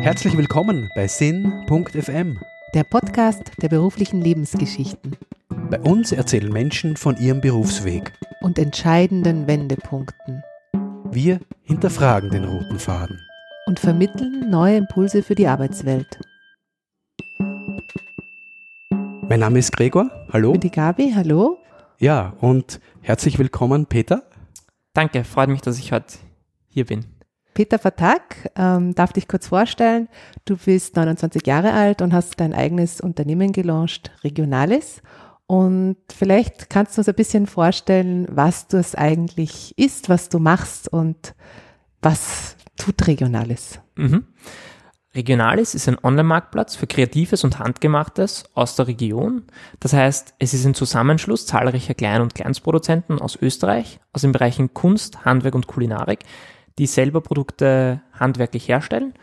Herzlich willkommen bei Sinn.fm. Der Podcast der beruflichen Lebensgeschichten Bei uns erzählen Menschen von ihrem Berufsweg. und entscheidenden Wendepunkten Wir hinterfragen den roten Faden. und vermitteln neue Impulse für die Arbeitswelt. Mein Name ist Gregor. Hallo. Ich bin die Gabi, hallo. Ja, und herzlich willkommen, Peter. Danke, freut mich, dass ich heute hier bin. Peter Vertak, ähm, darf dich kurz vorstellen. Du bist 29 Jahre alt und hast dein eigenes Unternehmen gelauncht, Regionalis. Und vielleicht kannst du uns ein bisschen vorstellen, was das eigentlich ist, was du machst und was tut Regionalis. Mhm. Regionalis ist ein Online-Marktplatz für Kreatives und Handgemachtes aus der Region. Das heißt, es ist ein Zusammenschluss zahlreicher Klein- und Kleinstproduzenten aus Österreich, aus den Bereichen Kunst, Handwerk und Kulinarik, die selber Produkte handwerklich herstellen.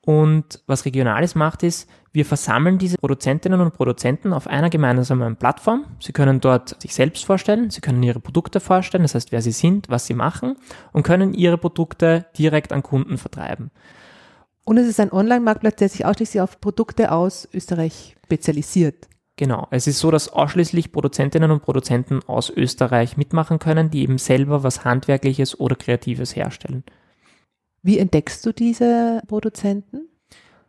Und was Regionalis macht, ist, wir versammeln diese Produzentinnen und Produzenten auf einer gemeinsamen Plattform. Sie können dort sich selbst vorstellen, sie können ihre Produkte vorstellen, das heißt, wer sie sind, was sie machen und können ihre Produkte direkt an Kunden vertreiben. Und es ist ein Online-Marktplatz, der sich ausschließlich auf Produkte aus Österreich spezialisiert. Genau. Es ist so, dass ausschließlich Produzentinnen und Produzenten aus Österreich mitmachen können, die eben selber was Handwerkliches oder Kreatives herstellen. Wie entdeckst du diese Produzenten?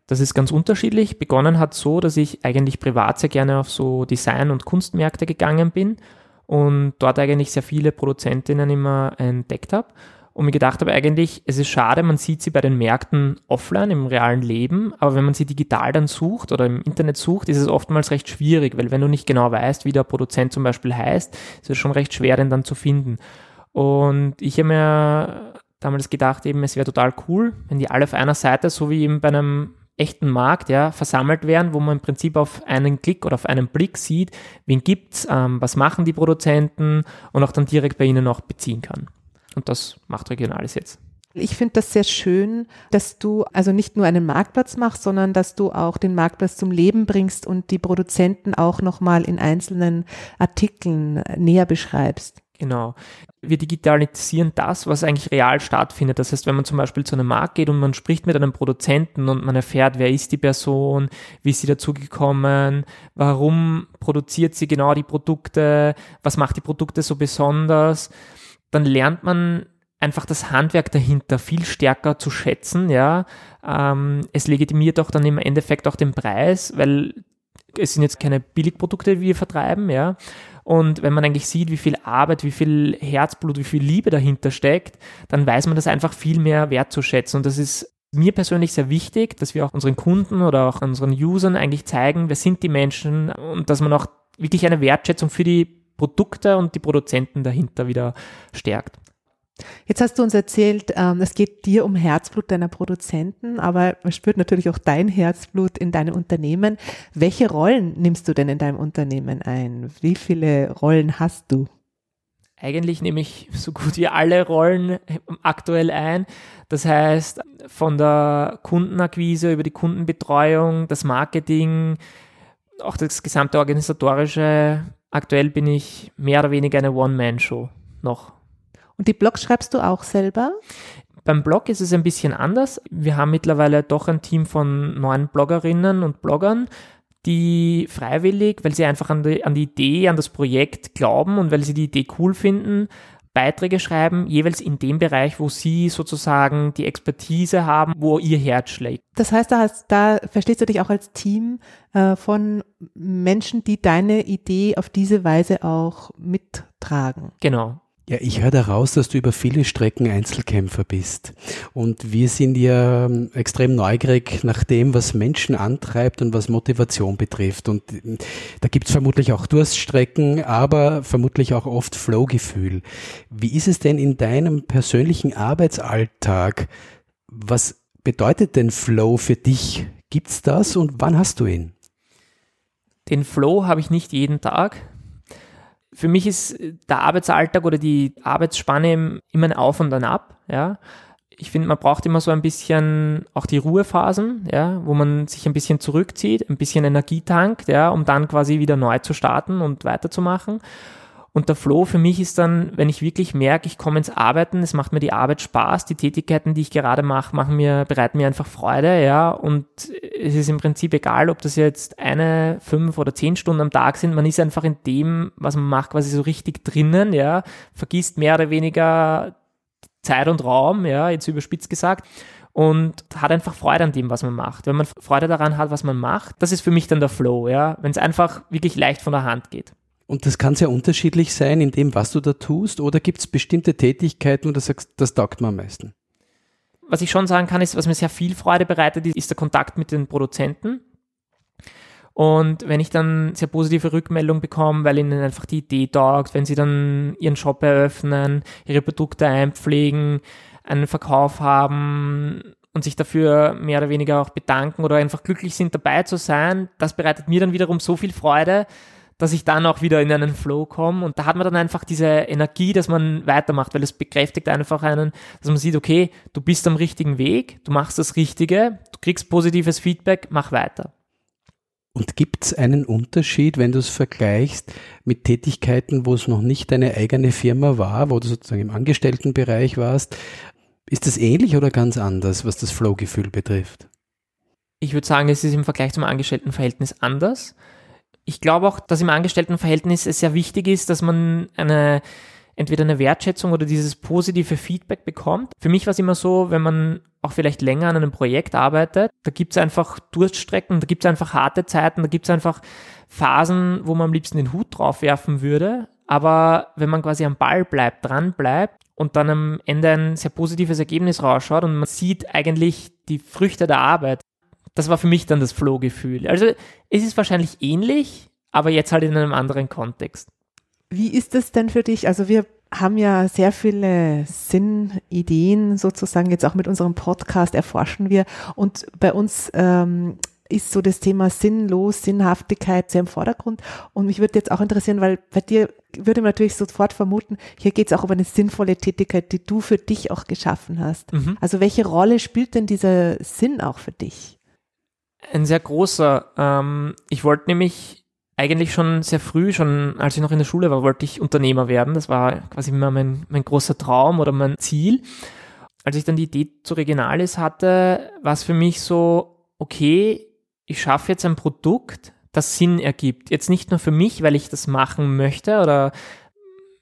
Das ist ganz unterschiedlich. Begonnen hat so, dass ich eigentlich privat sehr gerne auf so Design- und Kunstmärkte gegangen bin und dort eigentlich sehr viele Produzentinnen immer entdeckt habe und mir gedacht habe eigentlich, es ist schade, man sieht sie bei den Märkten offline im realen Leben, aber wenn man sie digital dann sucht oder im Internet sucht, ist es oftmals recht schwierig, weil wenn du nicht genau weißt, wie der Produzent zum Beispiel heißt, ist es schon recht schwer, den dann zu finden. Und ich habe mir damals gedacht, eben, es wäre total cool, wenn die alle auf einer Seite, so wie eben bei einem echten Markt, ja, versammelt werden, wo man im Prinzip auf einen Klick oder auf einen Blick sieht, wen gibt's, ähm, was machen die Produzenten und auch dann direkt bei ihnen auch beziehen kann. Und das macht Regionalis jetzt. Ich finde das sehr schön, dass du also nicht nur einen Marktplatz machst, sondern dass du auch den Marktplatz zum Leben bringst und die Produzenten auch nochmal in einzelnen Artikeln näher beschreibst. Genau. Wir digitalisieren das, was eigentlich real stattfindet. Das heißt, wenn man zum Beispiel zu einem Markt geht und man spricht mit einem Produzenten und man erfährt, wer ist die Person, wie ist sie dazu gekommen, warum produziert sie genau die Produkte, was macht die Produkte so besonders, dann lernt man einfach das Handwerk dahinter viel stärker zu schätzen, ja. Ähm, es legitimiert auch dann im Endeffekt auch den Preis, weil es sind jetzt keine Billigprodukte, die wir vertreiben, ja. Und wenn man eigentlich sieht, wie viel Arbeit, wie viel Herzblut, wie viel Liebe dahinter steckt, dann weiß man das einfach viel mehr wertzuschätzen. Und das ist mir persönlich sehr wichtig, dass wir auch unseren Kunden oder auch unseren Usern eigentlich zeigen, wer sind die Menschen und dass man auch wirklich eine Wertschätzung für die Produkte und die Produzenten dahinter wieder stärkt. Jetzt hast du uns erzählt, ähm, es geht dir um Herzblut deiner Produzenten, aber man spürt natürlich auch dein Herzblut in deinem Unternehmen. Welche Rollen nimmst du denn in deinem Unternehmen ein? Wie viele Rollen hast du? Eigentlich nehme ich so gut wie alle Rollen aktuell ein. Das heißt, von der Kundenakquise über die Kundenbetreuung, das Marketing, auch das gesamte organisatorische. Aktuell bin ich mehr oder weniger eine One-Man-Show noch. Und die Blogs schreibst du auch selber? Beim Blog ist es ein bisschen anders. Wir haben mittlerweile doch ein Team von neun Bloggerinnen und Bloggern, die freiwillig, weil sie einfach an die, an die Idee, an das Projekt glauben und weil sie die Idee cool finden, Beiträge schreiben, jeweils in dem Bereich, wo sie sozusagen die Expertise haben, wo ihr Herz schlägt. Das heißt, da, hast, da verstehst du dich auch als Team äh, von Menschen, die deine Idee auf diese Weise auch mittragen. Genau. Ja, ich höre daraus, dass du über viele Strecken Einzelkämpfer bist. Und wir sind ja ähm, extrem neugierig nach dem, was Menschen antreibt und was Motivation betrifft. Und ähm, da gibt es vermutlich auch Durststrecken, aber vermutlich auch oft Flow-Gefühl. Wie ist es denn in deinem persönlichen Arbeitsalltag? Was bedeutet denn Flow für dich? Gibt's das und wann hast du ihn? Den Flow habe ich nicht jeden Tag. Für mich ist der Arbeitsalltag oder die Arbeitsspanne immer ein Auf und ein Ab. Ja. Ich finde, man braucht immer so ein bisschen auch die Ruhephasen, ja, wo man sich ein bisschen zurückzieht, ein bisschen Energie tankt, ja, um dann quasi wieder neu zu starten und weiterzumachen. Und der Flow für mich ist dann, wenn ich wirklich merke, ich komme ins Arbeiten, es macht mir die Arbeit Spaß, die Tätigkeiten, die ich gerade mache, machen mir, bereiten mir einfach Freude, ja. Und es ist im Prinzip egal, ob das jetzt eine, fünf oder zehn Stunden am Tag sind. Man ist einfach in dem, was man macht, quasi so richtig drinnen, ja. Vergisst mehr oder weniger Zeit und Raum, ja, jetzt überspitzt gesagt und hat einfach Freude an dem, was man macht. Wenn man Freude daran hat, was man macht, das ist für mich dann der Flow, ja, wenn es einfach wirklich leicht von der Hand geht. Und das kann sehr unterschiedlich sein in dem, was du da tust, oder gibt es bestimmte Tätigkeiten, wo du sagst, das taugt mir am meisten? Was ich schon sagen kann, ist, was mir sehr viel Freude bereitet, ist der Kontakt mit den Produzenten. Und wenn ich dann sehr positive Rückmeldungen bekomme, weil ihnen einfach die Idee taugt, wenn sie dann ihren Shop eröffnen, ihre Produkte einpflegen, einen Verkauf haben und sich dafür mehr oder weniger auch bedanken oder einfach glücklich sind, dabei zu sein, das bereitet mir dann wiederum so viel Freude, dass ich dann auch wieder in einen Flow komme und da hat man dann einfach diese Energie, dass man weitermacht, weil es bekräftigt einfach einen, dass man sieht, okay, du bist am richtigen Weg, du machst das Richtige, du kriegst positives Feedback, mach weiter. Und gibt es einen Unterschied, wenn du es vergleichst mit Tätigkeiten, wo es noch nicht deine eigene Firma war, wo du sozusagen im Angestelltenbereich warst? Ist das ähnlich oder ganz anders, was das Flow-Gefühl betrifft? Ich würde sagen, es ist im Vergleich zum Angestelltenverhältnis anders ich glaube auch, dass im Angestelltenverhältnis es sehr wichtig ist, dass man eine entweder eine Wertschätzung oder dieses positive Feedback bekommt. Für mich war es immer so, wenn man auch vielleicht länger an einem Projekt arbeitet, da gibt es einfach Durststrecken, da gibt es einfach harte Zeiten, da gibt es einfach Phasen, wo man am liebsten den Hut drauf werfen würde. Aber wenn man quasi am Ball bleibt, dran bleibt und dann am Ende ein sehr positives Ergebnis rausschaut und man sieht eigentlich die Früchte der Arbeit, das war für mich dann das Flow-Gefühl. Also es ist wahrscheinlich ähnlich, aber jetzt halt in einem anderen Kontext. Wie ist das denn für dich? Also wir haben ja sehr viele Sinnideen sozusagen, jetzt auch mit unserem Podcast erforschen wir und bei uns ähm, ist so das Thema Sinnlos, Sinnhaftigkeit sehr im Vordergrund. Und mich würde jetzt auch interessieren, weil bei dir würde man natürlich sofort vermuten, hier geht es auch um eine sinnvolle Tätigkeit, die du für dich auch geschaffen hast. Mhm. Also welche Rolle spielt denn dieser Sinn auch für dich? Ein sehr großer. Ähm, ich wollte nämlich eigentlich schon sehr früh, schon als ich noch in der Schule war, wollte ich Unternehmer werden. Das war quasi immer mein, mein großer Traum oder mein Ziel. Als ich dann die Idee zu Regionalis hatte, war es für mich so, okay, ich schaffe jetzt ein Produkt, das Sinn ergibt. Jetzt nicht nur für mich, weil ich das machen möchte oder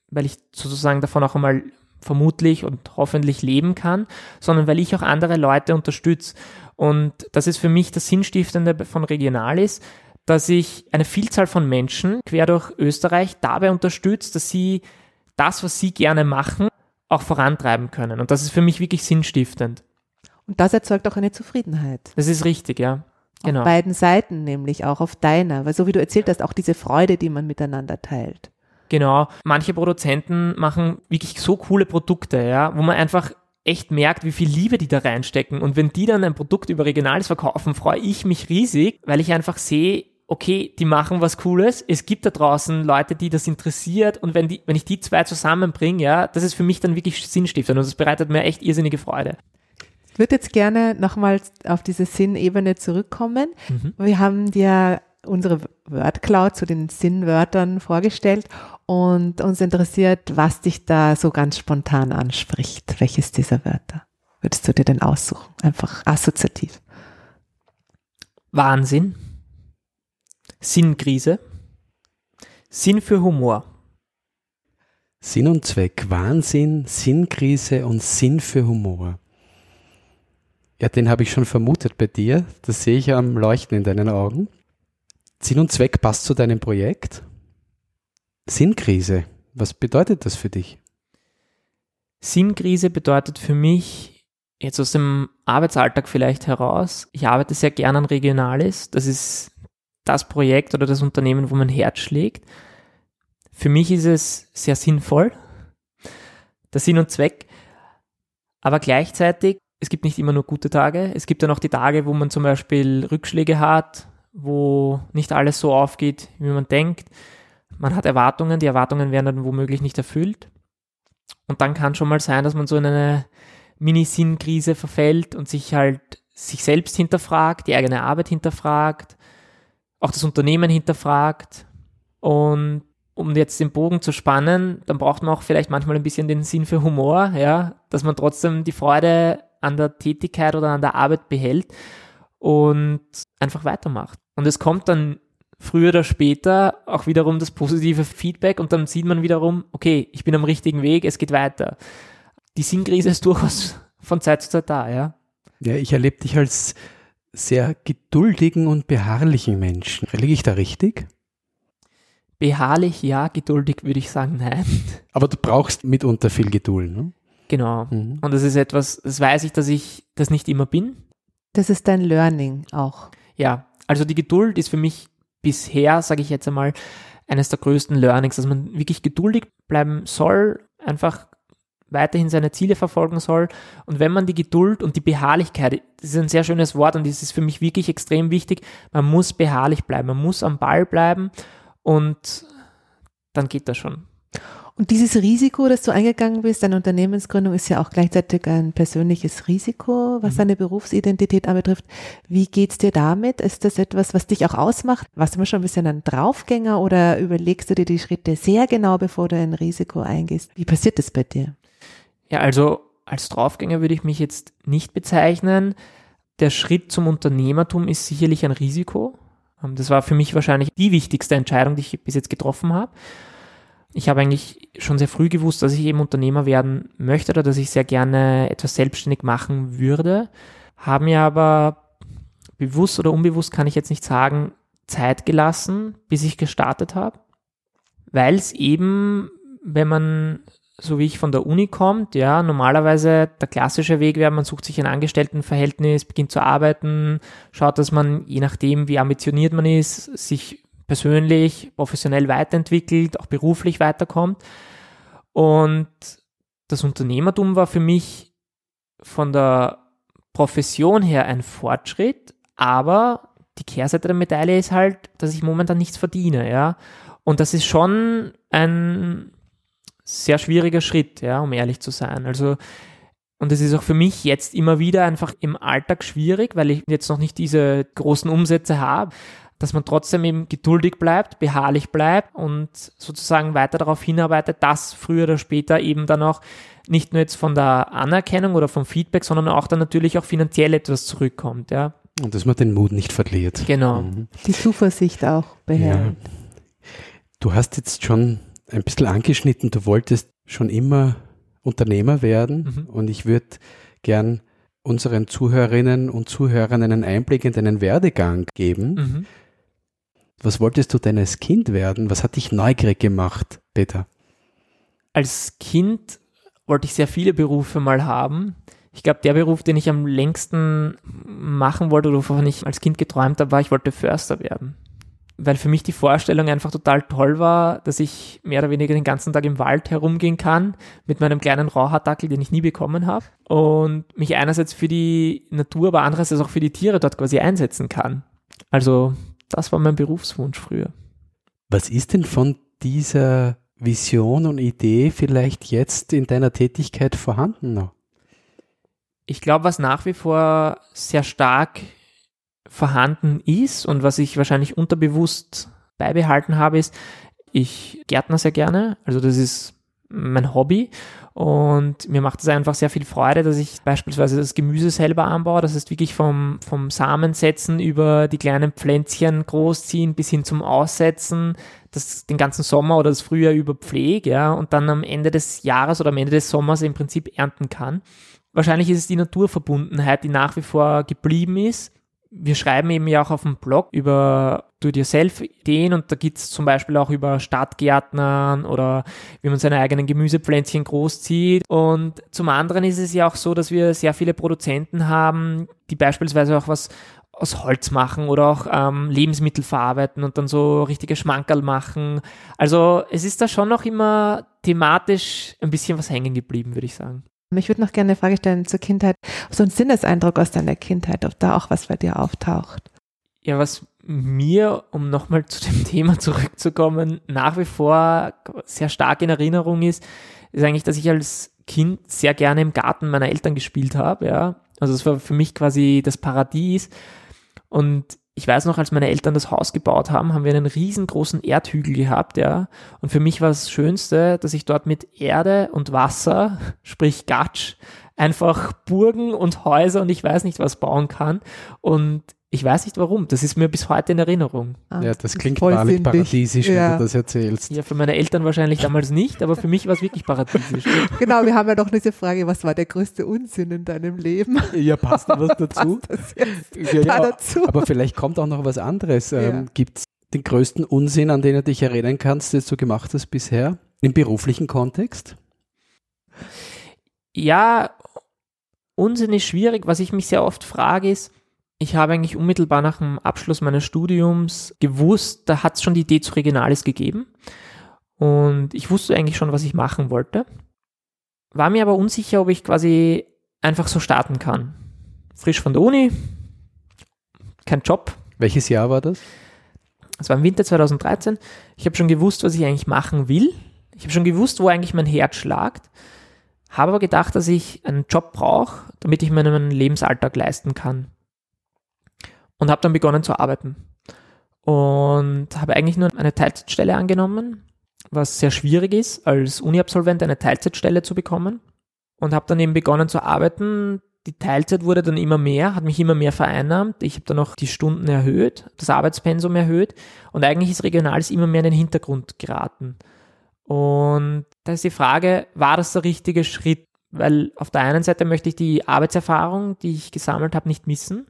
weil ich sozusagen davon auch einmal vermutlich und hoffentlich leben kann, sondern weil ich auch andere Leute unterstütze. Und das ist für mich das Sinnstiftende von Regionalis, dass ich eine Vielzahl von Menschen quer durch Österreich dabei unterstütze, dass sie das, was sie gerne machen, auch vorantreiben können. Und das ist für mich wirklich sinnstiftend. Und das erzeugt auch eine Zufriedenheit. Das ist richtig, ja. Genau. Auf beiden Seiten, nämlich auch auf deiner, weil so wie du erzählt hast, auch diese Freude, die man miteinander teilt. Genau. Manche Produzenten machen wirklich so coole Produkte, ja, wo man einfach echt merkt, wie viel Liebe die da reinstecken. Und wenn die dann ein Produkt über Regionales verkaufen, freue ich mich riesig, weil ich einfach sehe, okay, die machen was Cooles. Es gibt da draußen Leute, die das interessiert. Und wenn, die, wenn ich die zwei zusammenbringe, ja, das ist für mich dann wirklich sinnstiftend und das bereitet mir echt irrsinnige Freude. Ich würde jetzt gerne nochmal auf diese Sinnebene zurückkommen. Mhm. Wir haben dir unsere Wordcloud zu den Sinnwörtern vorgestellt und uns interessiert, was dich da so ganz spontan anspricht. Welches dieser Wörter würdest du dir denn aussuchen? Einfach assoziativ. Wahnsinn, Sinnkrise, Sinn für Humor. Sinn und Zweck, Wahnsinn, Sinnkrise und Sinn für Humor. Ja, den habe ich schon vermutet bei dir. Das sehe ich am Leuchten in deinen Augen. Sinn und Zweck passt zu deinem Projekt. Sinnkrise, was bedeutet das für dich? Sinnkrise bedeutet für mich jetzt aus dem Arbeitsalltag vielleicht heraus, ich arbeite sehr gern an Regionalis. Das ist das Projekt oder das Unternehmen, wo mein Herz schlägt. Für mich ist es sehr sinnvoll, der Sinn und Zweck. Aber gleichzeitig, es gibt nicht immer nur gute Tage. Es gibt dann auch die Tage, wo man zum Beispiel Rückschläge hat, wo nicht alles so aufgeht, wie man denkt. Man hat Erwartungen, die Erwartungen werden dann womöglich nicht erfüllt. Und dann kann schon mal sein, dass man so in eine Mini-Sinnkrise verfällt und sich halt sich selbst hinterfragt, die eigene Arbeit hinterfragt, auch das Unternehmen hinterfragt. Und um jetzt den Bogen zu spannen, dann braucht man auch vielleicht manchmal ein bisschen den Sinn für Humor, ja, dass man trotzdem die Freude an der Tätigkeit oder an der Arbeit behält und einfach weitermacht. Und es kommt dann früher oder später auch wiederum das positive Feedback und dann sieht man wiederum, okay, ich bin am richtigen Weg, es geht weiter. Die Sinnkrise ist durchaus von Zeit zu Zeit da, ja. Ja, ich erlebe dich als sehr geduldigen und beharrlichen Menschen. Liege ich da richtig? Beharrlich ja, geduldig würde ich sagen, nein. Aber du brauchst mitunter viel Geduld, ne? Genau. Mhm. Und das ist etwas, das weiß ich, dass ich das nicht immer bin. Das ist dein Learning auch. Ja, also die Geduld ist für mich bisher, sage ich jetzt einmal, eines der größten Learnings, dass man wirklich geduldig bleiben soll, einfach weiterhin seine Ziele verfolgen soll. Und wenn man die Geduld und die Beharrlichkeit, das ist ein sehr schönes Wort und das ist für mich wirklich extrem wichtig, man muss beharrlich bleiben, man muss am Ball bleiben und dann geht das schon. Und dieses Risiko, das du eingegangen bist, deine Unternehmensgründung ist ja auch gleichzeitig ein persönliches Risiko, was mhm. deine Berufsidentität anbetrifft. Wie geht's dir damit? Ist das etwas, was dich auch ausmacht? Warst du immer schon ein bisschen ein Draufgänger oder überlegst du dir die Schritte sehr genau, bevor du ein Risiko eingehst? Wie passiert das bei dir? Ja, also als Draufgänger würde ich mich jetzt nicht bezeichnen. Der Schritt zum Unternehmertum ist sicherlich ein Risiko. Ähm, das war für mich wahrscheinlich die wichtigste Entscheidung, die ich bis jetzt getroffen habe. Ich habe eigentlich schon sehr früh gewusst, dass ich eben Unternehmer werden möchte oder dass ich sehr gerne etwas selbstständig machen würde, habe mir aber bewusst oder unbewusst kann ich jetzt nicht sagen, Zeit gelassen, bis ich gestartet habe, weil es eben, wenn man so wie ich von der Uni kommt, ja, normalerweise der klassische Weg wäre, man sucht sich ein Angestelltenverhältnis, beginnt zu arbeiten, schaut, dass man, je nachdem, wie ambitioniert man ist, sich persönlich, professionell weiterentwickelt, auch beruflich weiterkommt. Und das Unternehmertum war für mich von der Profession her ein Fortschritt, aber die Kehrseite der Medaille ist halt, dass ich momentan nichts verdiene, ja. Und das ist schon ein sehr schwieriger Schritt, ja, um ehrlich zu sein. Also, und es ist auch für mich jetzt immer wieder einfach im Alltag schwierig, weil ich jetzt noch nicht diese großen Umsätze habe, dass man trotzdem eben geduldig bleibt, beharrlich bleibt und sozusagen weiter darauf hinarbeitet, dass früher oder später eben dann auch nicht nur jetzt von der Anerkennung oder vom Feedback, sondern auch dann natürlich auch finanziell etwas zurückkommt, ja. Und dass man den Mut nicht verliert. Genau. Mhm. Die Zuversicht auch behält. Ja. Du hast jetzt schon ein bisschen angeschnitten, du wolltest schon immer Unternehmer werden mhm. und ich würde gern unseren Zuhörerinnen und Zuhörern einen Einblick in deinen Werdegang geben. Mhm. Was wolltest du denn als Kind werden? Was hat dich neugierig gemacht, Peter? Als Kind wollte ich sehr viele Berufe mal haben. Ich glaube, der Beruf, den ich am längsten machen wollte oder wovon ich als Kind geträumt habe, war, ich wollte Förster werden weil für mich die Vorstellung einfach total toll war, dass ich mehr oder weniger den ganzen Tag im Wald herumgehen kann mit meinem kleinen Rauhaardackel, den ich nie bekommen habe und mich einerseits für die Natur, aber andererseits auch für die Tiere dort quasi einsetzen kann. Also das war mein Berufswunsch früher. Was ist denn von dieser Vision und Idee vielleicht jetzt in deiner Tätigkeit vorhanden noch? Ich glaube, was nach wie vor sehr stark vorhanden ist und was ich wahrscheinlich unterbewusst beibehalten habe, ist, ich gärtner sehr gerne. Also das ist mein Hobby und mir macht es einfach sehr viel Freude, dass ich beispielsweise das Gemüse selber anbaue. Das heißt wirklich vom, vom Samensetzen über die kleinen Pflänzchen großziehen bis hin zum Aussetzen, das den ganzen Sommer oder das Frühjahr über pflege, ja, und dann am Ende des Jahres oder am Ende des Sommers im Prinzip ernten kann. Wahrscheinlich ist es die Naturverbundenheit, die nach wie vor geblieben ist wir schreiben eben ja auch auf dem Blog über Do-it-yourself-Ideen und da gibt es zum Beispiel auch über Stadtgärtnern oder wie man seine eigenen Gemüsepflänzchen großzieht. Und zum anderen ist es ja auch so, dass wir sehr viele Produzenten haben, die beispielsweise auch was aus Holz machen oder auch ähm, Lebensmittel verarbeiten und dann so richtige Schmankerl machen. Also es ist da schon noch immer thematisch ein bisschen was hängen geblieben, würde ich sagen. Ich würde noch gerne eine Frage stellen zur Kindheit. So ein Sinneseindruck aus deiner Kindheit, ob da auch was bei dir auftaucht. Ja, was mir, um nochmal zu dem Thema zurückzukommen, nach wie vor sehr stark in Erinnerung ist, ist eigentlich, dass ich als Kind sehr gerne im Garten meiner Eltern gespielt habe. Ja. Also es war für mich quasi das Paradies. Und ich weiß noch, als meine Eltern das Haus gebaut haben, haben wir einen riesengroßen Erdhügel gehabt, ja. Und für mich war das Schönste, dass ich dort mit Erde und Wasser, sprich Gatsch, einfach Burgen und Häuser und ich weiß nicht was bauen kann. Und ich weiß nicht warum. Das ist mir bis heute in Erinnerung. Ah, ja, das klingt wahrlich paradiesisch, ja. wenn du das erzählst. Ja, für meine Eltern wahrscheinlich damals nicht, aber für mich war es wirklich paradiesisch. genau, wir haben ja noch diese Frage, was war der größte Unsinn in deinem Leben? Ja, passt da was dazu? ja, ja, dazu? Aber vielleicht kommt auch noch was anderes. Ähm, Gibt es den größten Unsinn, an den du dich erinnern kannst, den du gemacht hast bisher? Im beruflichen Kontext? Ja, Unsinn ist schwierig. Was ich mich sehr oft frage, ist, ich habe eigentlich unmittelbar nach dem Abschluss meines Studiums gewusst, da hat es schon die Idee zu Regionalis gegeben. Und ich wusste eigentlich schon, was ich machen wollte. War mir aber unsicher, ob ich quasi einfach so starten kann. Frisch von der Uni, kein Job. Welches Jahr war das? Es war im Winter 2013. Ich habe schon gewusst, was ich eigentlich machen will. Ich habe schon gewusst, wo eigentlich mein Herz schlagt. Habe aber gedacht, dass ich einen Job brauche, damit ich meinen Lebensalltag leisten kann und habe dann begonnen zu arbeiten. Und habe eigentlich nur eine Teilzeitstelle angenommen, was sehr schwierig ist, als Uni-Absolvent eine Teilzeitstelle zu bekommen. Und habe dann eben begonnen zu arbeiten. Die Teilzeit wurde dann immer mehr, hat mich immer mehr vereinnahmt. Ich habe dann auch die Stunden erhöht, das Arbeitspensum erhöht. Und eigentlich ist Regionales immer mehr in den Hintergrund geraten. Und da ist die Frage, war das der richtige Schritt? Weil auf der einen Seite möchte ich die Arbeitserfahrung, die ich gesammelt habe, nicht missen.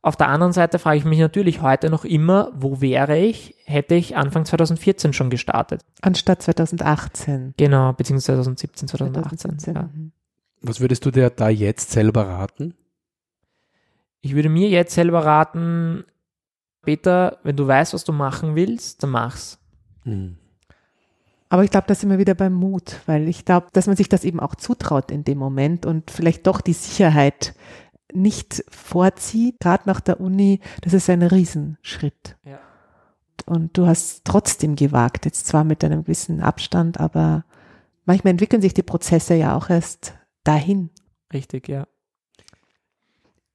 Auf der anderen Seite frage ich mich natürlich heute noch immer, wo wäre ich, hätte ich Anfang 2014 schon gestartet. Anstatt 2018. Genau, beziehungsweise 2017, 2018. 2017. Ja. Mhm. Was würdest du dir da jetzt selber raten? Ich würde mir jetzt selber raten, Peter, wenn du weißt, was du machen willst, dann mach's. Hm. Aber ich glaube, da sind wir wieder beim Mut, weil ich glaube, dass man sich das eben auch zutraut in dem Moment und vielleicht doch die Sicherheit nicht vorzieht, gerade nach der Uni, das ist ein Riesenschritt. Ja. Und du hast trotzdem gewagt, jetzt zwar mit einem gewissen Abstand, aber manchmal entwickeln sich die Prozesse ja auch erst dahin. Richtig, ja.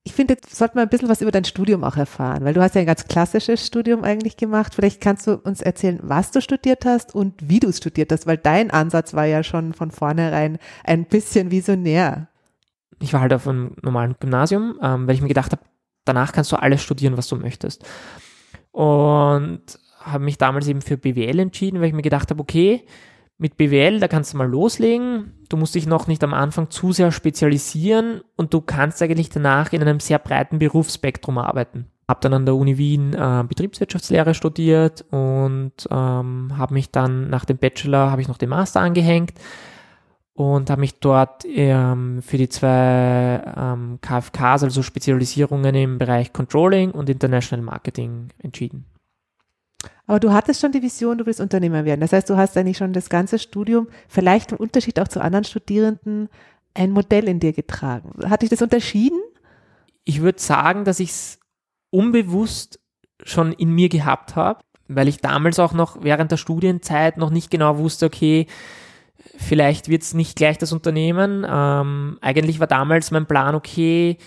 Ich finde, jetzt sollten wir ein bisschen was über dein Studium auch erfahren, weil du hast ja ein ganz klassisches Studium eigentlich gemacht. Vielleicht kannst du uns erzählen, was du studiert hast und wie du studiert hast, weil dein Ansatz war ja schon von vornherein ein bisschen visionär ich war halt auf einem normalen Gymnasium, ähm, weil ich mir gedacht habe, danach kannst du alles studieren, was du möchtest. Und habe mich damals eben für BWL entschieden, weil ich mir gedacht habe, okay, mit BWL, da kannst du mal loslegen. Du musst dich noch nicht am Anfang zu sehr spezialisieren und du kannst eigentlich danach in einem sehr breiten Berufsspektrum arbeiten. Habe dann an der Uni Wien äh, Betriebswirtschaftslehre studiert und ähm, habe mich dann nach dem Bachelor, habe ich noch den Master angehängt und habe mich dort ähm, für die zwei ähm, KFKs, also Spezialisierungen im Bereich Controlling und International Marketing entschieden. Aber du hattest schon die Vision, du willst Unternehmer werden. Das heißt, du hast eigentlich schon das ganze Studium, vielleicht im Unterschied auch zu anderen Studierenden, ein Modell in dir getragen. Hat dich das unterschieden? Ich würde sagen, dass ich es unbewusst schon in mir gehabt habe, weil ich damals auch noch während der Studienzeit noch nicht genau wusste, okay, vielleicht wird es nicht gleich das Unternehmen. Ähm, eigentlich war damals mein Plan, okay,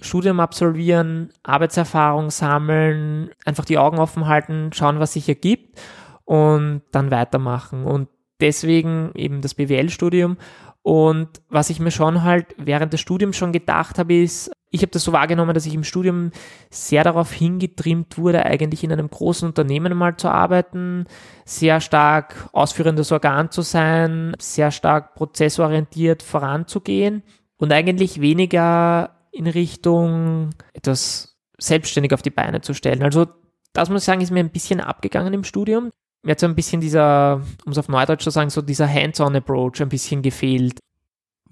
Studium absolvieren, Arbeitserfahrung sammeln, einfach die Augen offen halten, schauen, was sich ergibt und dann weitermachen. Und deswegen eben das BWL-Studium. Und was ich mir schon halt während des Studiums schon gedacht habe, ist, ich habe das so wahrgenommen, dass ich im Studium sehr darauf hingetrimmt wurde, eigentlich in einem großen Unternehmen mal zu arbeiten, sehr stark ausführendes Organ zu sein, sehr stark prozessorientiert voranzugehen und eigentlich weniger in Richtung etwas selbstständig auf die Beine zu stellen. Also das muss ich sagen, ist mir ein bisschen abgegangen im Studium. Mir hat so ein bisschen dieser, um es auf Neudeutsch zu sagen, so dieser Hands-on-Approach ein bisschen gefehlt.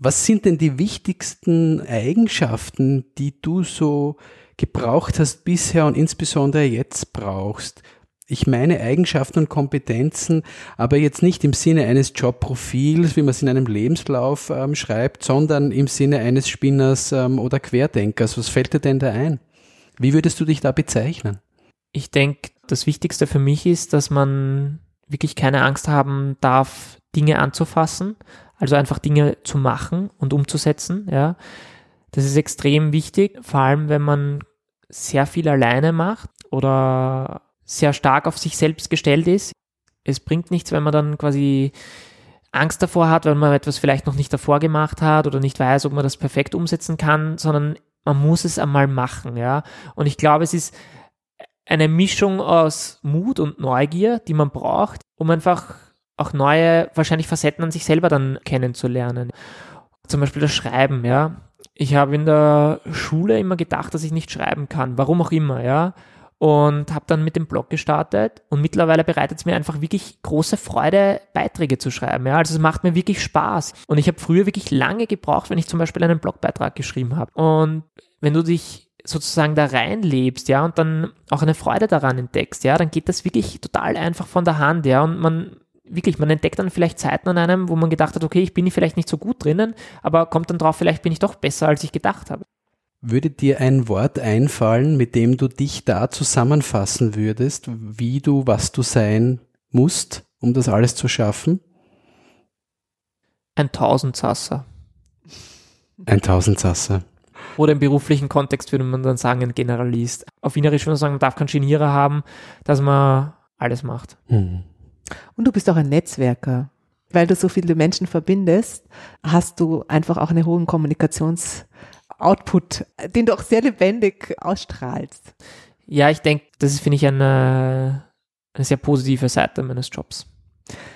Was sind denn die wichtigsten Eigenschaften, die du so gebraucht hast bisher und insbesondere jetzt brauchst? Ich meine Eigenschaften und Kompetenzen, aber jetzt nicht im Sinne eines Jobprofils, wie man es in einem Lebenslauf ähm, schreibt, sondern im Sinne eines Spinners ähm, oder Querdenkers. Was fällt dir denn da ein? Wie würdest du dich da bezeichnen? Ich denke, das Wichtigste für mich ist, dass man wirklich keine Angst haben darf, Dinge anzufassen, also einfach Dinge zu machen und umzusetzen, ja. Das ist extrem wichtig, vor allem wenn man sehr viel alleine macht oder sehr stark auf sich selbst gestellt ist. Es bringt nichts, wenn man dann quasi Angst davor hat, weil man etwas vielleicht noch nicht davor gemacht hat oder nicht weiß, ob man das perfekt umsetzen kann, sondern man muss es einmal machen, ja. Und ich glaube, es ist eine Mischung aus Mut und Neugier, die man braucht, um einfach auch neue, wahrscheinlich Facetten an sich selber dann kennenzulernen. Zum Beispiel das Schreiben, ja. Ich habe in der Schule immer gedacht, dass ich nicht schreiben kann, warum auch immer, ja und habe dann mit dem Blog gestartet und mittlerweile bereitet es mir einfach wirklich große Freude, Beiträge zu schreiben. Ja? Also es macht mir wirklich Spaß. Und ich habe früher wirklich lange gebraucht, wenn ich zum Beispiel einen Blogbeitrag geschrieben habe. Und wenn du dich sozusagen da reinlebst, ja, und dann auch eine Freude daran entdeckst, ja, dann geht das wirklich total einfach von der Hand, ja, und man wirklich, man entdeckt dann vielleicht Zeiten an einem, wo man gedacht hat, okay, ich bin vielleicht nicht so gut drinnen, aber kommt dann drauf, vielleicht bin ich doch besser, als ich gedacht habe. Würde dir ein Wort einfallen, mit dem du dich da zusammenfassen würdest, wie du, was du sein musst, um das alles zu schaffen? Ein Tausendsasser. Ein Tausendsasser. Oder im beruflichen Kontext würde man dann sagen, ein Generalist. Auf Wienerisch würde man sagen, man darf keinen Genierer haben, dass man alles macht. Mhm. Und du bist auch ein Netzwerker. Weil du so viele Menschen verbindest, hast du einfach auch eine hohe Kommunikations- Output, den du auch sehr lebendig ausstrahlst. Ja, ich denke, das ist, finde ich, eine, eine sehr positive Seite meines Jobs.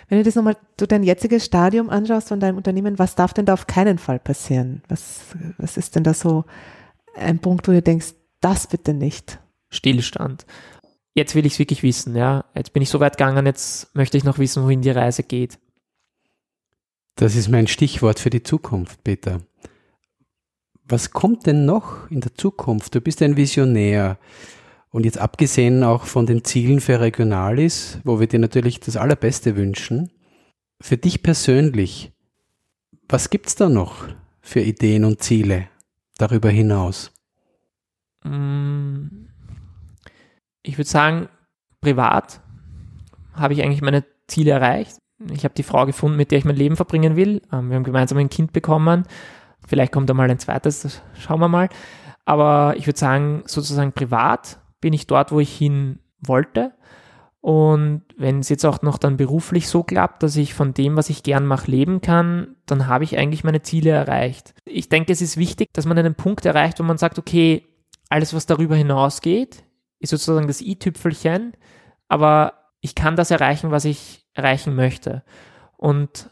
Wenn du das nochmal, du dein jetziges Stadium anschaust von deinem Unternehmen, was darf denn da auf keinen Fall passieren? Was, was ist denn da so ein Punkt, wo du denkst, das bitte nicht? Stillstand. Jetzt will ich es wirklich wissen, ja. Jetzt bin ich so weit gegangen, jetzt möchte ich noch wissen, wohin die Reise geht. Das ist mein Stichwort für die Zukunft, Peter. Was kommt denn noch in der Zukunft? Du bist ein Visionär. Und jetzt abgesehen auch von den Zielen für Regionalis, wo wir dir natürlich das Allerbeste wünschen, für dich persönlich, was gibt es da noch für Ideen und Ziele darüber hinaus? Mm, ich würde sagen, privat habe ich eigentlich meine Ziele erreicht. Ich habe die Frau gefunden, mit der ich mein Leben verbringen will. Ähm, wir haben gemeinsam ein Kind bekommen Vielleicht kommt da mal ein zweites, schauen wir mal. Aber ich würde sagen, sozusagen privat bin ich dort, wo ich hin wollte. Und wenn es jetzt auch noch dann beruflich so klappt, dass ich von dem, was ich gern mache, leben kann, dann habe ich eigentlich meine Ziele erreicht. Ich denke, es ist wichtig, dass man einen Punkt erreicht, wo man sagt, okay, alles, was darüber hinausgeht, ist sozusagen das i-Tüpfelchen, aber ich kann das erreichen, was ich erreichen möchte. Und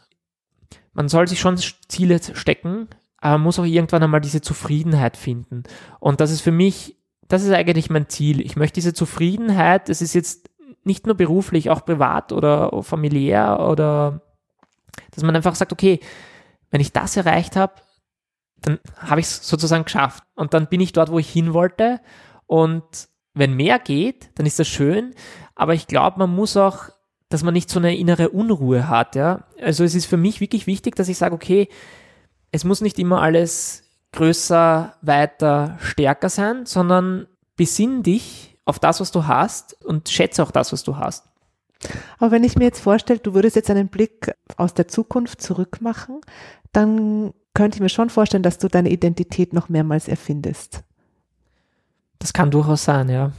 man soll sich schon Ziele stecken, aber muss auch irgendwann einmal diese Zufriedenheit finden. Und das ist für mich, das ist eigentlich mein Ziel. Ich möchte diese Zufriedenheit, das ist jetzt nicht nur beruflich, auch privat oder familiär oder dass man einfach sagt, okay, wenn ich das erreicht habe, dann habe ich es sozusagen geschafft. Und dann bin ich dort, wo ich hin wollte. Und wenn mehr geht, dann ist das schön. Aber ich glaube, man muss auch, dass man nicht so eine innere Unruhe hat. Ja? Also es ist für mich wirklich wichtig, dass ich sage, okay, es muss nicht immer alles größer, weiter, stärker sein, sondern besinn dich auf das, was du hast und schätze auch das, was du hast. Aber wenn ich mir jetzt vorstelle, du würdest jetzt einen Blick aus der Zukunft zurückmachen, dann könnte ich mir schon vorstellen, dass du deine Identität noch mehrmals erfindest. Das kann durchaus sein, ja.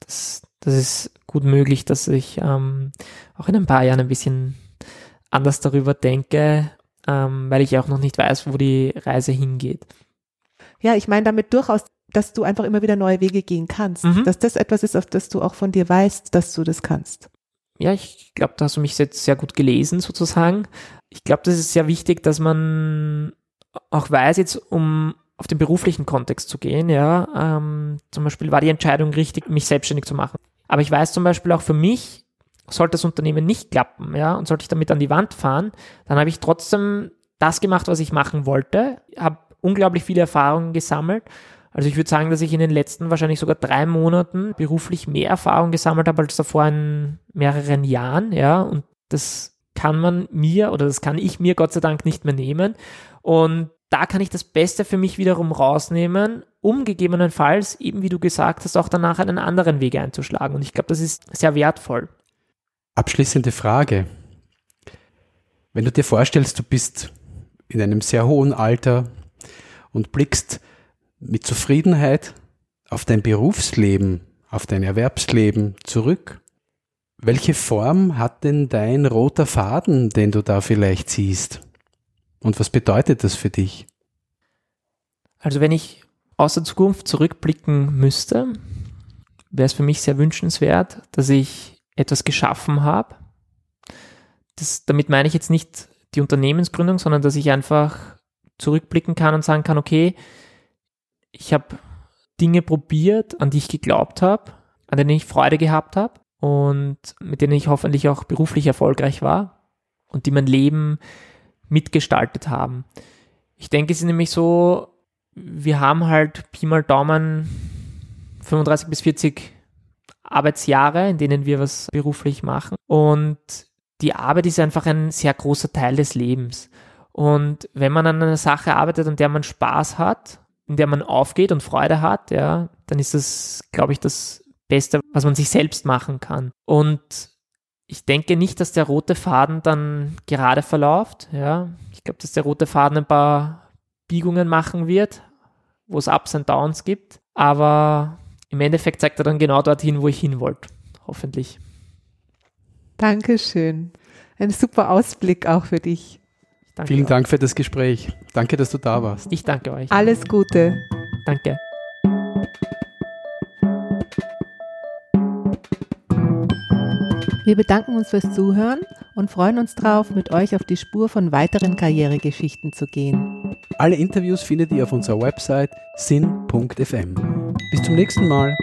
Das, das ist gut möglich, dass ich ähm, auch in ein paar Jahren ein bisschen anders darüber denke ähm, weil ich auch noch nicht weiß, wo die Reise hingeht. Ja, ich meine damit durchaus, dass du einfach immer wieder neue Wege gehen kannst. Mhm. Dass das etwas ist, auf das du auch von dir weißt, dass du das kannst. Ja, ich glaube, da hast du mich jetzt sehr gut gelesen, sozusagen. Ich glaube, das ist sehr wichtig, dass man auch weiß, jetzt um auf den beruflichen Kontext zu gehen, ja. Ähm, zum Beispiel war die Entscheidung richtig, mich selbstständig zu machen. Aber ich weiß zum Beispiel auch für mich, sollte das Unternehmen nicht klappen, ja, und sollte ich damit an die Wand fahren, dann habe ich trotzdem das gemacht, was ich machen wollte, habe unglaublich viele Erfahrungen gesammelt. Also ich würde sagen, dass ich in den letzten wahrscheinlich sogar drei Monaten beruflich mehr Erfahrung gesammelt habe als davor in mehreren Jahren, ja, und das kann man mir oder das kann ich mir Gott sei Dank nicht mehr nehmen. Und da kann ich das Beste für mich wiederum rausnehmen, um gegebenenfalls, eben wie du gesagt hast, auch danach einen anderen Weg einzuschlagen. Und ich glaube, das ist sehr wertvoll. Abschließende Frage. Wenn du dir vorstellst, du bist in einem sehr hohen Alter und blickst mit Zufriedenheit auf dein Berufsleben, auf dein Erwerbsleben zurück. Welche Form hat denn dein roter Faden, den du da vielleicht siehst? Und was bedeutet das für dich? Also wenn ich aus der Zukunft zurückblicken müsste, wäre es für mich sehr wünschenswert, dass ich etwas geschaffen habe. Das, damit meine ich jetzt nicht die Unternehmensgründung, sondern dass ich einfach zurückblicken kann und sagen kann, okay, ich habe Dinge probiert, an die ich geglaubt habe, an denen ich Freude gehabt habe und mit denen ich hoffentlich auch beruflich erfolgreich war und die mein Leben mitgestaltet haben. Ich denke, es ist nämlich so, wir haben halt Pi mal Daumen 35 bis 40 Arbeitsjahre, in denen wir was beruflich machen. Und die Arbeit ist einfach ein sehr großer Teil des Lebens. Und wenn man an einer Sache arbeitet, an der man Spaß hat, in der man aufgeht und Freude hat, ja, dann ist das, glaube ich, das Beste, was man sich selbst machen kann. Und ich denke nicht, dass der rote Faden dann gerade verläuft. Ja. Ich glaube, dass der rote Faden ein paar Biegungen machen wird, wo es Ups und Downs gibt. Aber im Endeffekt zeigt er dann genau dorthin, wo ich hin wollte. Hoffentlich. Dankeschön. Ein super Ausblick auch für dich. Danke Vielen auch. Dank für das Gespräch. Danke, dass du da warst. Ich danke euch. Alles Gute. Danke. Wir bedanken uns fürs Zuhören und freuen uns darauf, mit euch auf die Spur von weiteren Karrieregeschichten zu gehen. Alle Interviews findet ihr auf unserer Website sin.fm. Bis zum nächsten Mal.